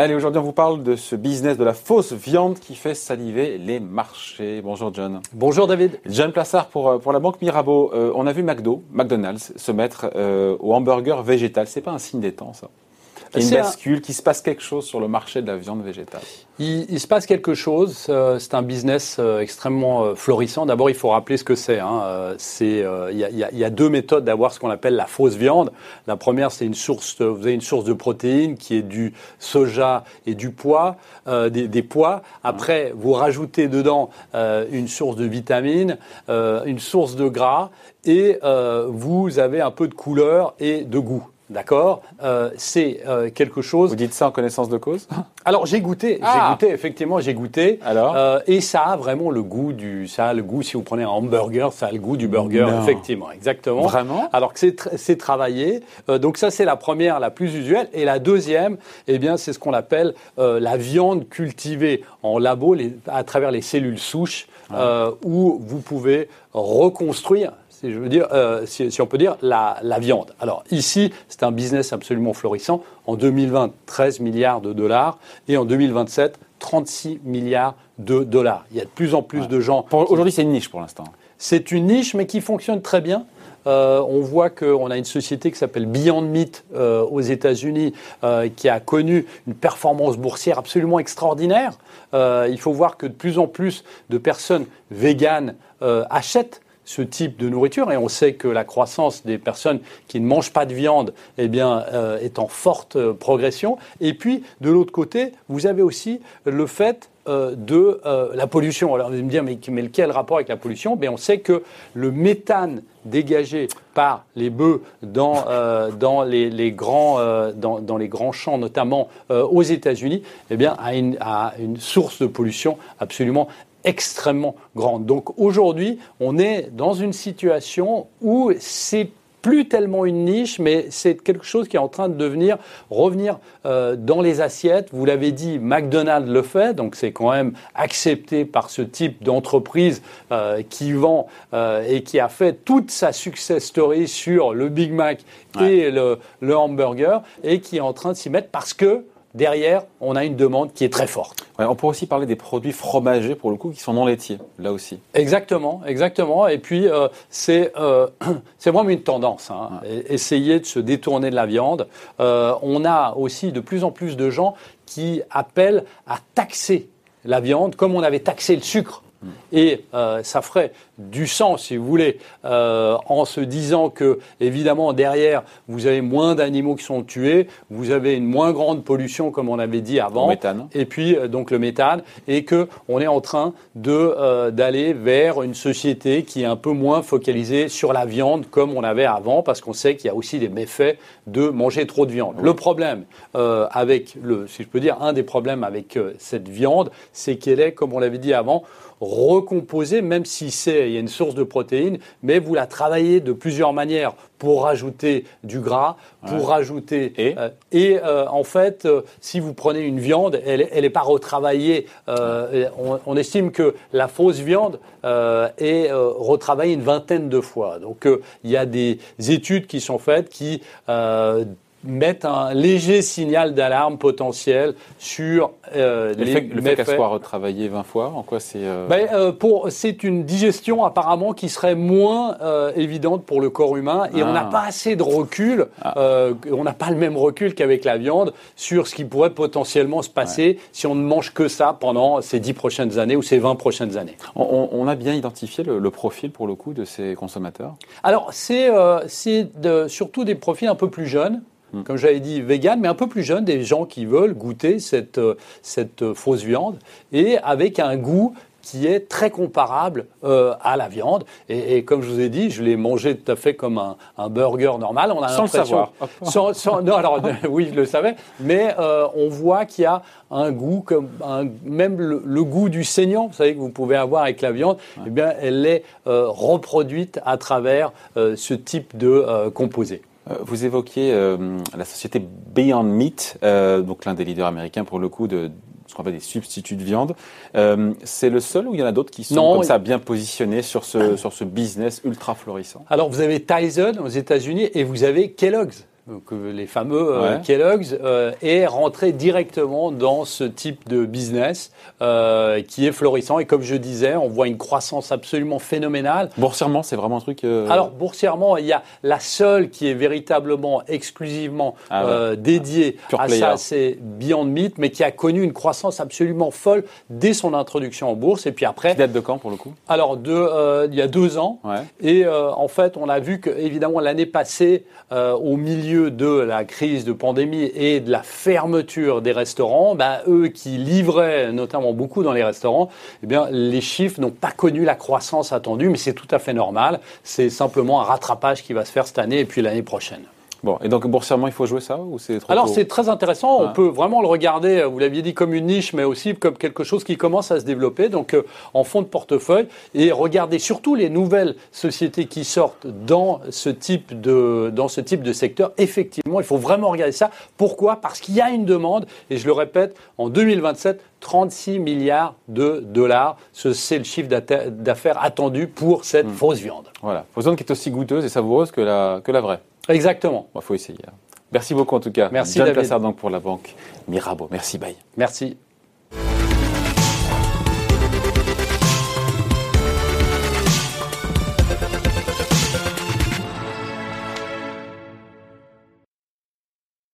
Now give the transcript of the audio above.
Allez, aujourd'hui, on vous parle de ce business de la fausse viande qui fait saliver les marchés. Bonjour, John. Bonjour, David. John Plassard pour, euh, pour la banque Mirabeau. Euh, on a vu McDo, McDonald's se mettre euh, au hamburger végétal. C'est pas un signe des temps, ça une bascule, qu'il se passe quelque chose sur le marché de la viande végétale il, se passe quelque chose. Euh, c'est un business euh, extrêmement euh, florissant. D'abord, il faut rappeler ce que c'est. Hein. C'est, il y, a deux méthodes d'avoir ce qu'on appelle la fausse viande. La première, c'est une source. vous avez une source de protéines qui est du soja et du pois, des, des, pois. Après, vous rajoutez dedans une source de vitamines, une source de gras, et vous avez un peu de couleur et de goût. D'accord euh, C'est euh, quelque chose. Vous dites ça en connaissance de cause? Alors j'ai goûté, j'ai ah goûté effectivement, j'ai goûté. Alors? Euh, Et ça a vraiment le goût du, ça a le goût. Si vous prenez un hamburger, ça a le goût du burger, effectivement, exactement. Vraiment? Alors que c'est travaillé. donc ça c'est la première, la plus usuelle. Et la deuxième, eh bien c'est ce qu'on appelle la viande cultivée en labo à travers les cellules souches, où vous pouvez reconstruire si je veux dire, euh, si, on peut dire, la, viande. Alors ici, c'est un business absolument florissant. En 2020, 13 milliards de dollars et en 2027, 36 milliards de dollars. Il y a de plus en plus de gens. Aujourd'hui, c'est une niche pour l'instant. C'est une niche, mais qui fonctionne très bien. Euh, on voit qu'on a une société qui s'appelle Beyond Meat euh, aux États-Unis qui a connu une performance boursière absolument extraordinaire. il faut voir que de plus en plus de personnes véganes achètent ce type de nourriture. Et on sait que la croissance des personnes qui ne mangent pas de viande eh bien, euh, est en forte euh, progression. Et puis, de l'autre côté, vous avez aussi le fait euh, de la pollution. Alors, vous allez me dire, mais, quel rapport avec la pollution? Ben, On sait que le méthane dégagé par les bœufs dans, dans, les, grands, dans, dans, les grands champs, notamment aux États-Unis, eh bien, une, une source de pollution absolument extrêmement grande. Donc aujourd'hui, on est dans une situation où c'est plus tellement une niche, mais c'est quelque chose qui est en train de devenir, revenir euh, dans les assiettes. Vous l'avez dit, McDonald's le fait, donc c'est quand même accepté par ce type d'entreprise euh, qui vend euh, et qui a fait toute sa success story sur le Big Mac et le, le hamburger et qui est en train de s'y mettre parce que derrière, on a une demande qui est très forte. on pourrait aussi parler des produits fromagers, pour le coup, qui sont non laitiers, là aussi. Exactement, exactement. Et puis, euh, euh, c'est vraiment une tendance. Hein. Essayer de se détourner de la viande. Euh, on a aussi de plus en plus de gens qui appellent à taxer la viande, comme on avait taxé le sucre et euh, ça ferait du sens, si vous voulez, euh, en se disant que, évidemment, derrière, vous avez moins d'animaux qui sont tués, vous avez une moins grande pollution, comme on avait dit avant. Le méthane. Et puis, euh, donc, le méthane. Et qu'on est en train de, d'aller vers une société qui est un peu moins focalisée sur la viande, comme on avait avant, parce qu'on sait qu'il y a aussi des méfaits de manger trop de viande. Le problème avec, le, si je peux dire, un des problèmes avec cette viande, c'est qu'elle est, comme on l'avait dit avant, recomposer, même si c'est il y a une source de protéines, mais vous la travaillez de plusieurs manières pour rajouter du gras, pour rajouter et, euh, et euh, en fait, euh, si vous prenez une viande, elle n'est pas retravaillée. On, on, estime que la fausse viande est retravaillée une vingtaine de fois. Donc il y a des études qui sont faites qui mettent un léger signal d'alarme potentiel sur euh, le les fait, le fait qu'elle soit retravaillée 20 fois, en quoi c'est euh... ben, euh, pour c'est une digestion apparemment qui serait moins évidente pour le corps humain et on n'a ah. pas assez de recul, ah. On n'a pas le même recul qu'avec la viande sur ce qui pourrait potentiellement se passer si on ne mange que ça pendant ces 10 prochaines années ou ces 20 prochaines années. On, on a bien identifié le, le, profil pour le coup de ces consommateurs? Alors c'est c'est surtout des profils un peu plus jeunes. Mm. comme j'avais dit, vegan, mais un peu plus jeune, des gens qui veulent goûter cette, euh, cette euh, fausse viande et avec un goût qui est très comparable euh, à la viande. Et, comme je vous ai dit, je l'ai mangé tout à fait comme un, un burger normal. On a sans le savoir. Sans, sans, non, alors oui, je le savais, mais euh, on voit qu'il y a un goût comme un, même le, goût du saignant, vous savez que vous pouvez avoir avec la viande. Eh bien, elle est euh, reproduite à travers ce type de composé. Euh, vous évoquiez euh, la société Beyond Meat, euh, donc l'un des leaders américains pour le coup de, ce qu'on appelle des substituts de viande. Euh, c'est le seul ou il y en a d'autres qui sont comme ça bien positionnés sur ce, sur ce business ultra florissant? Alors vous avez Tyson aux États-Unis et vous avez Kellogg's donc les fameux euh, Kellogg's, euh, est rentré directement dans ce type de business euh, qui est florissant. Et comme je disais, on voit une croissance absolument phénoménale. Boursièrement, c'est vraiment un truc. Alors, boursièrement, il y a la seule qui est véritablement, exclusivement ah dédiée à ça, c'est Beyond Meat, mais qui a connu une croissance absolument folle dès son introduction en bourse. Et puis après. Qui date de quand pour le coup Alors, de, il y a deux ans. Et en fait, on a vu que, évidemment, l'année passée, au milieu de la crise de pandémie et de la fermeture des restaurants, bah, eux qui livraient notamment beaucoup dans les restaurants, eh bien, les chiffres n'ont pas connu la croissance attendue, mais c'est tout à fait normal. C'est simplement un rattrapage qui va se faire cette année et puis l'année prochaine. Bon, et donc boursièrement, il faut jouer ça ou c'est trop Alors c'est très intéressant. On peut vraiment le regarder, vous l'aviez dit, comme une niche, mais aussi comme quelque chose qui commence à se développer. Donc euh, en fond de portefeuille et regarder surtout les nouvelles sociétés qui sortent dans ce type de dans ce type de secteur. Effectivement, il faut vraiment regarder ça. Pourquoi? Parce qu'il y a une demande et je le répète, en 2027. 36 milliards de dollars, c'est le chiffre d'affaires attendu pour cette hmm. fausse viande. Voilà, fausse viande qui est aussi goûteuse et savoureuse que la, que la vraie. Exactement. Il faut essayer. Merci beaucoup en tout cas. Merci John David. donc pour la banque Mirabeau. Merci, bye. Merci.